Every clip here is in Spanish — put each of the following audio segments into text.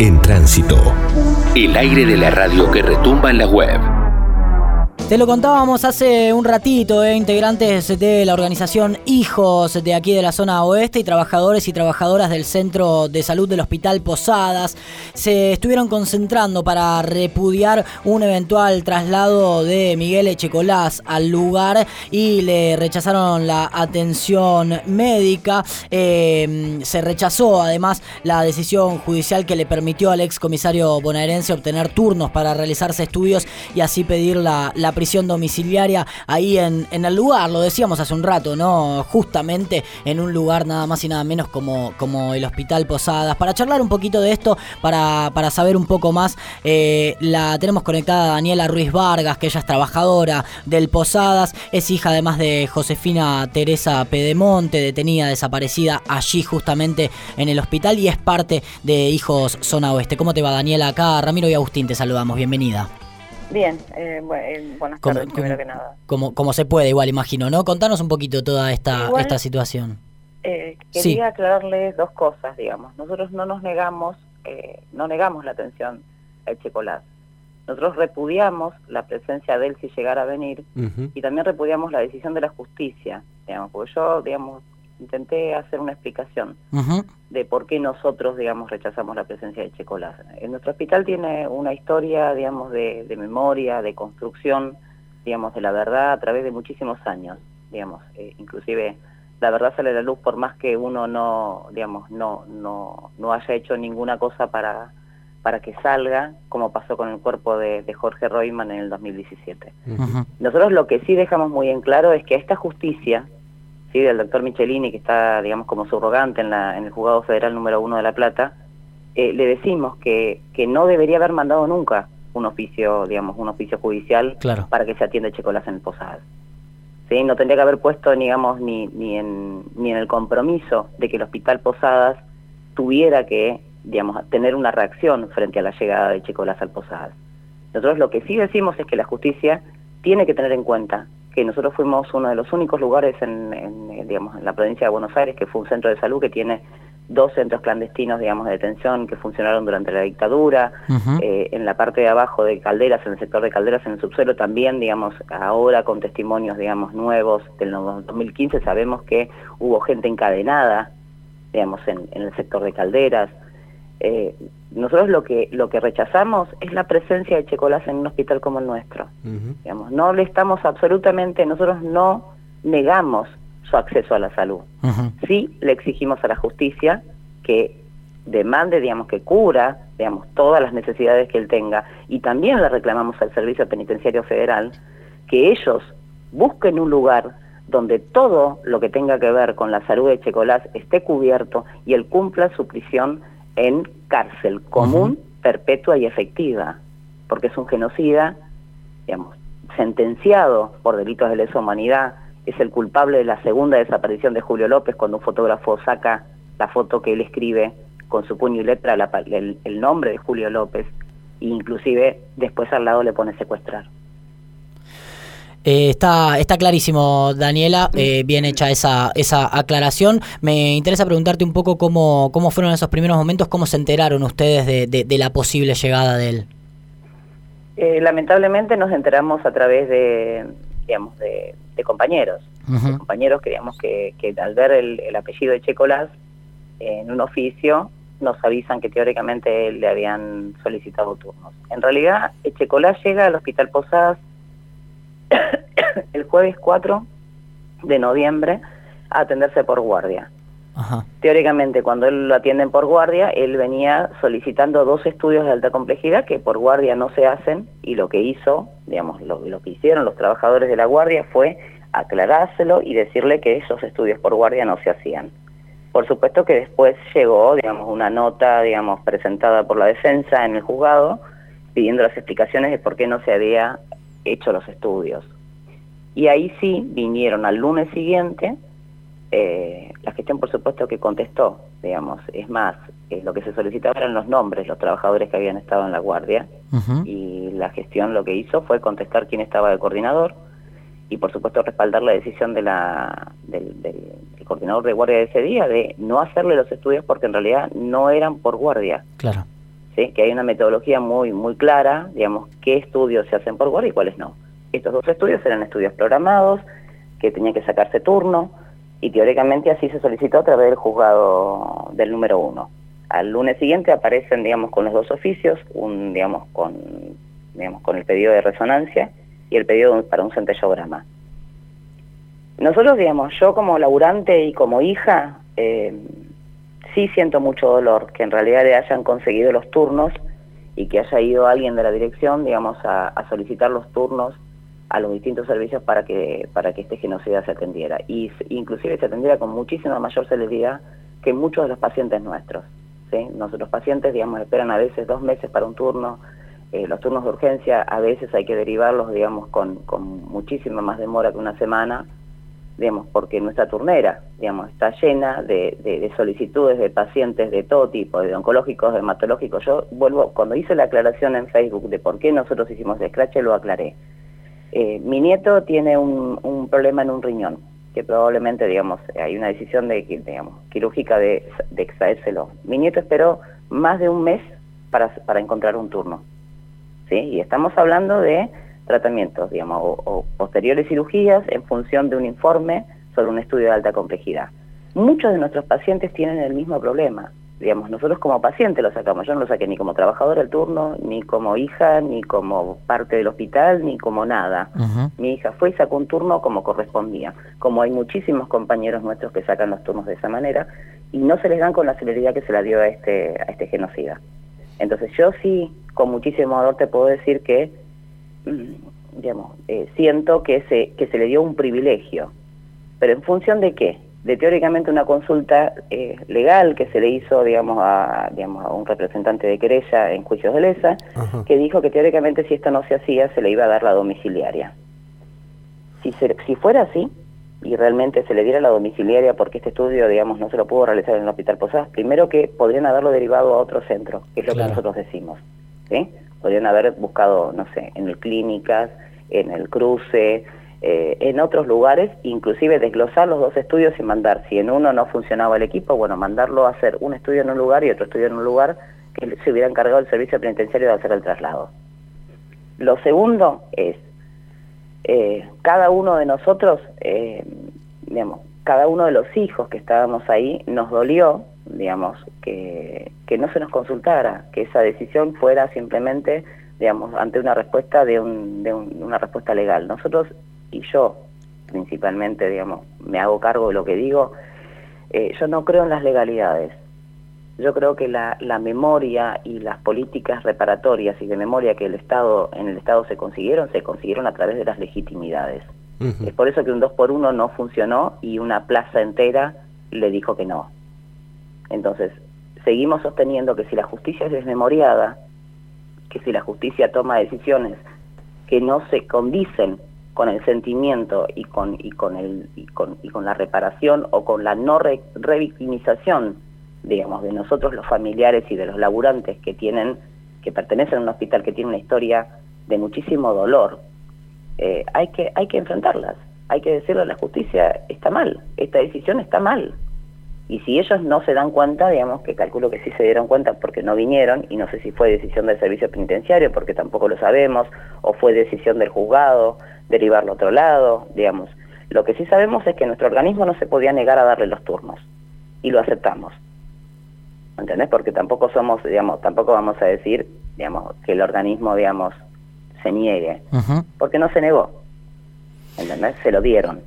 En tránsito. El aire de la radio que retumba en la web. Te lo contábamos hace un ratito, eh, integrantes de la organización Hijos de aquí de la zona oeste y trabajadores y trabajadoras del Centro de Salud del Hospital Posadas se estuvieron concentrando para repudiar un eventual traslado de Miguel Echecolás al lugar y le rechazaron la atención médica. Eh, se rechazó además la decisión judicial que le permitió al ex comisario bonaerense obtener turnos para realizarse estudios y así pedir la, la prisión domiciliaria ahí en, en, el lugar, lo decíamos hace un rato, ¿no? Justamente en un lugar nada más y nada menos como, como el Hospital Posadas. Para charlar un poquito de esto, para, para saber un poco más, eh, la tenemos conectada Daniela Ruiz Vargas, que ella es trabajadora del Posadas, es hija además de Josefina Teresa Pedemonte, detenida, desaparecida allí justamente en el hospital y es parte de Hijos Zona Oeste. ¿Cómo te va Daniela? Acá Ramiro y Agustín te saludamos, bienvenida. Bien, eh, bueno, buenas tardes, como, primero que nada. Como, como se puede, igual imagino, ¿no? Contanos un poquito toda esta, igual, esta situación. Eh, quería sí. aclararles dos cosas, digamos. Nosotros no nos negamos, eh, no negamos la atención al Checolás. Nosotros repudiamos la presencia de él si llegara a venir uh -huh. y también repudiamos la decisión de la justicia, digamos, porque yo, digamos, intenté hacer una explicación uh -huh. de por qué nosotros, digamos, rechazamos la presencia de Checolás. En nuestro hospital tiene una historia, digamos, de, de, memoria, de construcción, digamos, de la verdad a través de muchísimos años, digamos, eh, inclusive la verdad sale a la luz por más que uno no, digamos, no, no, no haya hecho ninguna cosa para para que salga, como pasó con el cuerpo de, de Jorge Reutemann en el 2017. Uh -huh. Nosotros lo que sí dejamos muy en claro es que esta justicia, ¿sí? del doctor Michelini, que está, digamos, como subrogante en, la, en el juzgado federal número uno de La Plata, eh, le decimos que, que no debería haber mandado nunca un oficio, digamos, un oficio judicial claro. para que se atienda Checolas en el Posadas. ¿Sí? No tendría que haber puesto, digamos, ni, ni, en, ni en el compromiso de que el Hospital Posadas tuviera que digamos, tener una reacción frente a la llegada de Checolas al Posadas. Nosotros lo que sí decimos es que la justicia tiene que tener en cuenta que nosotros fuimos uno de los únicos lugares en, en, digamos, en la provincia de Buenos Aires que fue un centro de salud que tiene dos centros clandestinos, digamos, de detención que funcionaron durante la dictadura, uh -huh. eh, en la parte de abajo de Calderas, en el sector de Calderas, en el subsuelo también, digamos, ahora con testimonios, digamos, nuevos del 2015 sabemos que hubo gente encadenada, digamos, en, en el sector de Calderas, eh, nosotros lo que lo que rechazamos es la presencia de Checolás en un hospital como el nuestro. Uh -huh. Digamos, no le estamos absolutamente, nosotros no negamos su acceso a la salud. Uh -huh. Sí le exigimos a la justicia que demande, digamos, que cura, digamos, todas las necesidades que él tenga y también le reclamamos al Servicio Penitenciario Federal que ellos busquen un lugar donde todo lo que tenga que ver con la salud de Checolás esté cubierto y él cumpla su prisión en cárcel común, uh -huh. perpetua y efectiva, porque es un genocida, digamos, sentenciado por delitos de lesa humanidad, es el culpable de la segunda desaparición de Julio López cuando un fotógrafo saca la foto que él escribe con su puño y letra la, el, el, nombre de Julio López e inclusive después al lado le pone secuestrar. Eh, está, está clarísimo, Daniela, eh, bien hecha esa, esa aclaración. Me interesa preguntarte un poco cómo, cómo fueron esos primeros momentos, cómo se enteraron ustedes de, de, de la posible llegada de él. Eh, lamentablemente nos enteramos a través de, digamos, de, de compañeros, uh -huh. de compañeros que, digamos, que, que al ver el, el apellido de Checolas en un oficio nos avisan que teóricamente le habían solicitado turnos. En realidad, Checolás llega al Hospital Posadas el jueves 4 de noviembre a atenderse por guardia. Ajá. Teóricamente, cuando él lo atienden por guardia, él venía solicitando dos estudios de alta complejidad que por guardia no se hacen y lo que hizo, digamos, lo, lo que hicieron los trabajadores de la guardia fue aclarárselo y decirle que esos estudios por guardia no se hacían. Por supuesto que después llegó, digamos, una nota, digamos, presentada por la defensa en el juzgado pidiendo las explicaciones de por qué no se había hecho los estudios. Y ahí sí vinieron al lunes siguiente, eh, la gestión por supuesto que contestó, digamos, es más, eh, lo que se solicitaba eran los nombres, los trabajadores que habían estado en la guardia, uh -huh. y la gestión lo que hizo fue contestar quién estaba de coordinador, y por supuesto respaldar la decisión de la, del, del, del, coordinador de guardia de ese día de no hacerle los estudios porque en realidad no eran por guardia. Claro. Que hay una metodología muy, muy clara, digamos, qué estudios se hacen por guardia y cuáles no. Estos dos estudios eran estudios programados, que tenían que sacarse turno, y teóricamente así se solicitó a través del juzgado del número uno. Al lunes siguiente aparecen, digamos, con los dos oficios, un, digamos, con, digamos, con el pedido de resonancia y el pedido para un centellograma. Nosotros, digamos, yo como laburante y como hija, eh, sí siento mucho dolor que en realidad le hayan conseguido los turnos y que haya ido alguien de la dirección, digamos, a, solicitar los turnos a los distintos servicios para que para que este genocida se atendiera y inclusive se atendiera con muchísima mayor celeridad que muchos de los pacientes nuestros. ¿sí? Nuestros pacientes, digamos, esperan a veces dos meses para un turno. Eh, los turnos de urgencia a veces hay que derivarlos, digamos, con, con muchísima más demora que una semana digamos, porque nuestra turnera, digamos, está llena de, solicitudes de pacientes de todo tipo, de oncológicos, de hematológicos. Yo vuelvo, cuando hice la aclaración en Facebook de por qué nosotros hicimos Scratch, lo aclaré. Eh, mi nieto tiene un, problema en un riñón, que probablemente, digamos, hay una decisión de, digamos, quirúrgica de, de extraérselo. Mi nieto esperó más de un mes para, para encontrar un turno, ¿sí? Y estamos hablando de tratamientos, digamos, o, posteriores cirugías en función de un informe sobre un estudio de alta complejidad. Muchos de nuestros pacientes tienen el mismo problema. Digamos, nosotros como paciente lo sacamos. Yo no lo saqué ni como trabajador al turno, ni como hija, ni como parte del hospital, ni como nada. Mi hija fue y sacó un turno como correspondía. Como hay muchísimos compañeros nuestros que sacan los turnos de esa manera y no se les dan con la celeridad que se la dio a este, a este genocida. Entonces yo sí, con muchísimo dolor te puedo decir que digamos, eh, siento que se, que se le dio un privilegio. ¿Pero en función de qué? De teóricamente una consulta eh, legal que se le hizo, digamos a, digamos, a un representante de querella en juicios de lesa, que dijo que teóricamente si esto no se hacía se le iba a dar la domiciliaria. Si, si fuera así, y realmente se le diera la domiciliaria porque este estudio, digamos, no se lo pudo realizar en el Hospital Posadas, primero que podrían haberlo derivado a otro centro, que es lo que nosotros decimos. ¿sí? Podrían haber buscado, no sé, en el clínicas, en el cruce, eh, en otros lugares, inclusive desglosar los dos estudios y mandar, si en uno no funcionaba el equipo, bueno, mandarlo a hacer un estudio en un lugar y otro estudio en un lugar que se hubiera encargado el servicio penitenciario de hacer el traslado. Lo segundo es, eh, cada uno de nosotros, eh, digamos, cada uno de los hijos que estábamos ahí, nos dolió digamos, que, que no se nos consultara, que esa decisión fuera simplemente, digamos, ante una respuesta de, un, de una respuesta legal. Nosotros, y yo principalmente, digamos, me hago cargo de lo que digo, eh, yo no creo en las legalidades. Yo creo que la, la memoria y las políticas reparatorias y de memoria que el Estado en el Estado se consiguieron, se consiguieron a través de las legitimidades. Es por eso que un 2 por 1 no funcionó y una plaza entera le dijo que no. Entonces, seguimos sosteniendo que si la justicia es desmemoriada, que si la justicia toma decisiones que no se condicen con el sentimiento y con y con el y con, y con la reparación o con la no revictimización digamos de nosotros los familiares y de los laburantes que tienen que pertenecen a un hospital que tiene una historia de muchísimo dolor eh, hay que hay que enfrentarlas. Hay que decirle a la justicia está mal esta decisión está mal y si ellos no se dan cuenta, digamos que calculo que sí se dieron cuenta porque no vinieron, y no sé si fue decisión del servicio penitenciario, porque tampoco lo sabemos, o fue decisión del juzgado, derivarlo a otro lado, digamos. Lo que sí sabemos es que nuestro organismo no se podía negar a darle los turnos, y lo aceptamos. ¿Entendés? Porque tampoco somos, digamos, tampoco vamos a decir, digamos, que el organismo, digamos, se niegue, porque no se negó. ¿Entendés? Se lo dieron.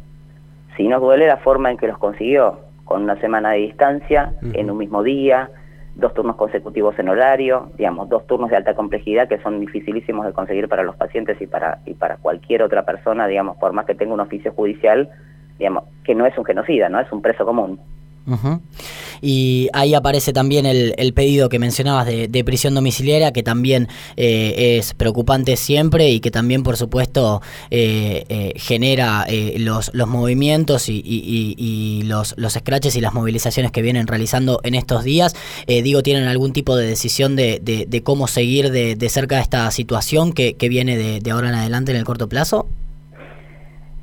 Si nos duele la forma en que los consiguió, con una semana de distancia, en un mismo día, dos turnos consecutivos en horario, digamos, dos turnos de alta complejidad que son dificilísimos de conseguir para los pacientes y para, y para cualquier otra persona, digamos, por más que tenga un oficio judicial, digamos, que no es un genocida, ¿no? Es un preso común. Y ahí aparece también el, pedido que mencionabas de, prisión domiciliaria, que también eh, es preocupante siempre y que también, por supuesto, eh, eh, genera los, los movimientos y, los, los scratches y las movilizaciones que vienen realizando en estos días. digo, ¿tienen algún tipo de decisión de, de, cómo seguir de, cerca esta situación que, que viene de ahora en adelante en el corto plazo?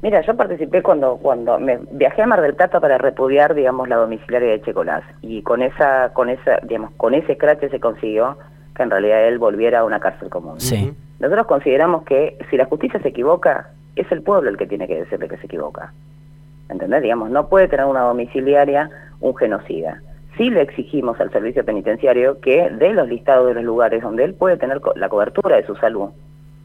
Mira, yo participé cuando cuando me viajé a Mar del Plata para repudiar, digamos, la domiciliaria de Checolás y con esa con esa, digamos, con ese scratch se consiguió que en realidad él volviera a una cárcel común. Sí. Nosotros consideramos que si la justicia se equivoca, es el pueblo el que tiene que decirle que se equivoca. ¿Entendés? Digamos, no puede tener una domiciliaria un genocida. Sí le exigimos al servicio penitenciario que dé los listados de los lugares donde él puede tener la cobertura de su salud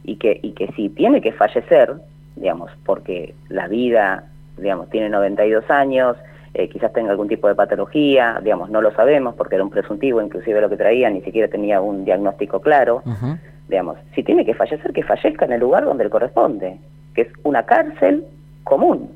y que, y que si tiene que fallecer, digamos, porque la vida, digamos, tiene 92 años, eh, quizás tenga algún tipo de patología, digamos, no lo sabemos porque era un presuntivo, inclusive lo que traía ni siquiera tenía un diagnóstico claro, digamos, si tiene que fallecer, que fallezca en el lugar donde le corresponde, que es una cárcel común,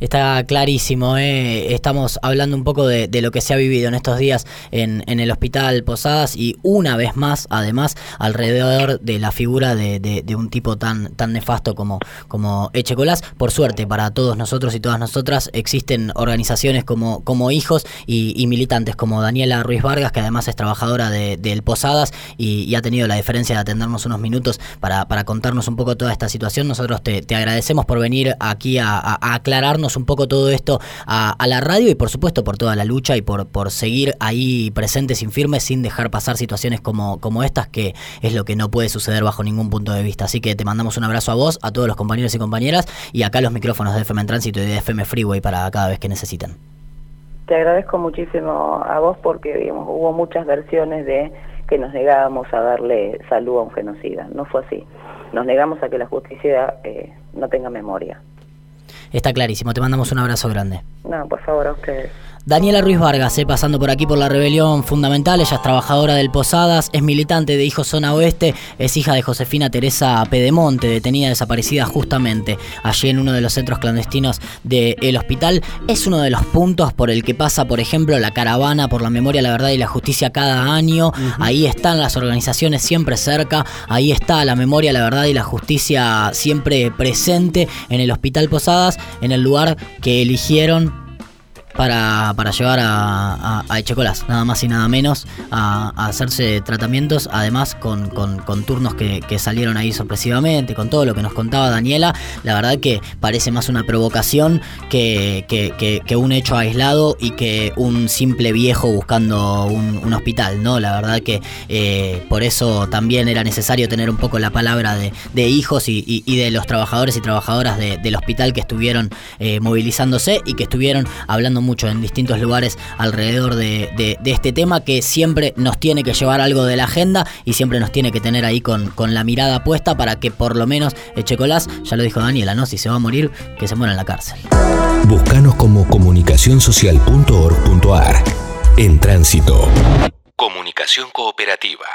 Está clarísimo, ¿eh? estamos hablando un poco de, lo que se ha vivido en estos días en, el Hospital Posadas y una vez más, además, alrededor de la figura de, un tipo tan, tan nefasto como, como Echecolás. Por suerte, para todos nosotros y todas nosotras, existen organizaciones como, como hijos y, militantes como Daniela Ruiz Vargas, que además es trabajadora del Posadas y, ha tenido la diferencia de atendernos unos minutos para, para contarnos un poco toda esta situación. Nosotros te, agradecemos por venir aquí a aclararnos un poco todo esto a, la radio y por supuesto por toda la lucha y por, por seguir ahí presentes y firmes sin dejar pasar situaciones como, como estas que es lo que no puede suceder bajo ningún punto de vista. Así que te mandamos un abrazo a vos, a todos los compañeros y compañeras y acá los micrófonos de FM en Tránsito y de FM Freeway para cada vez que necesiten. Te agradezco muchísimo a vos porque digamos, hubo muchas versiones de que nos negábamos a darle salud a un genocida. No fue así. Nos negamos a que la justicia eh, no tenga memoria. Está clarísimo, te mandamos un abrazo grande. No, por favor, a ustedes. Daniela Ruiz Vargas, eh, pasando por aquí por la rebelión fundamental, ella es trabajadora del Posadas, es militante de Hijos Zona Oeste, es hija de Josefina Teresa Pedemonte, detenida desaparecida justamente allí en uno de los centros clandestinos del hospital. Es uno de los puntos por el que pasa, por ejemplo, la caravana por la memoria, la verdad y la justicia cada año. Ahí están las organizaciones siempre cerca, ahí está la memoria, la verdad y la justicia siempre presente en el Hospital Posadas, en el lugar que eligieron para, para llevar a, a, Echecolás, nada más y nada menos, a, hacerse tratamientos, además con, con, turnos que, salieron ahí sorpresivamente, con todo lo que nos contaba Daniela, la verdad que parece más una provocación que, que, un hecho aislado y que un simple viejo buscando un, hospital, ¿no? La verdad que eh, por eso también era necesario tener un poco la palabra de, de hijos y, y, de los trabajadores y trabajadoras del hospital que estuvieron eh, movilizándose y que estuvieron hablando mucho en distintos lugares alrededor de, este tema que siempre nos tiene que llevar algo de la agenda y siempre nos tiene que tener ahí con, con la mirada puesta para que por lo menos Echecolás, ya lo dijo Daniela, ¿no? Si se va a morir, que se muera en la cárcel. Búscanos como comunicacionsocial.org.ar. En tránsito. Comunicación cooperativa.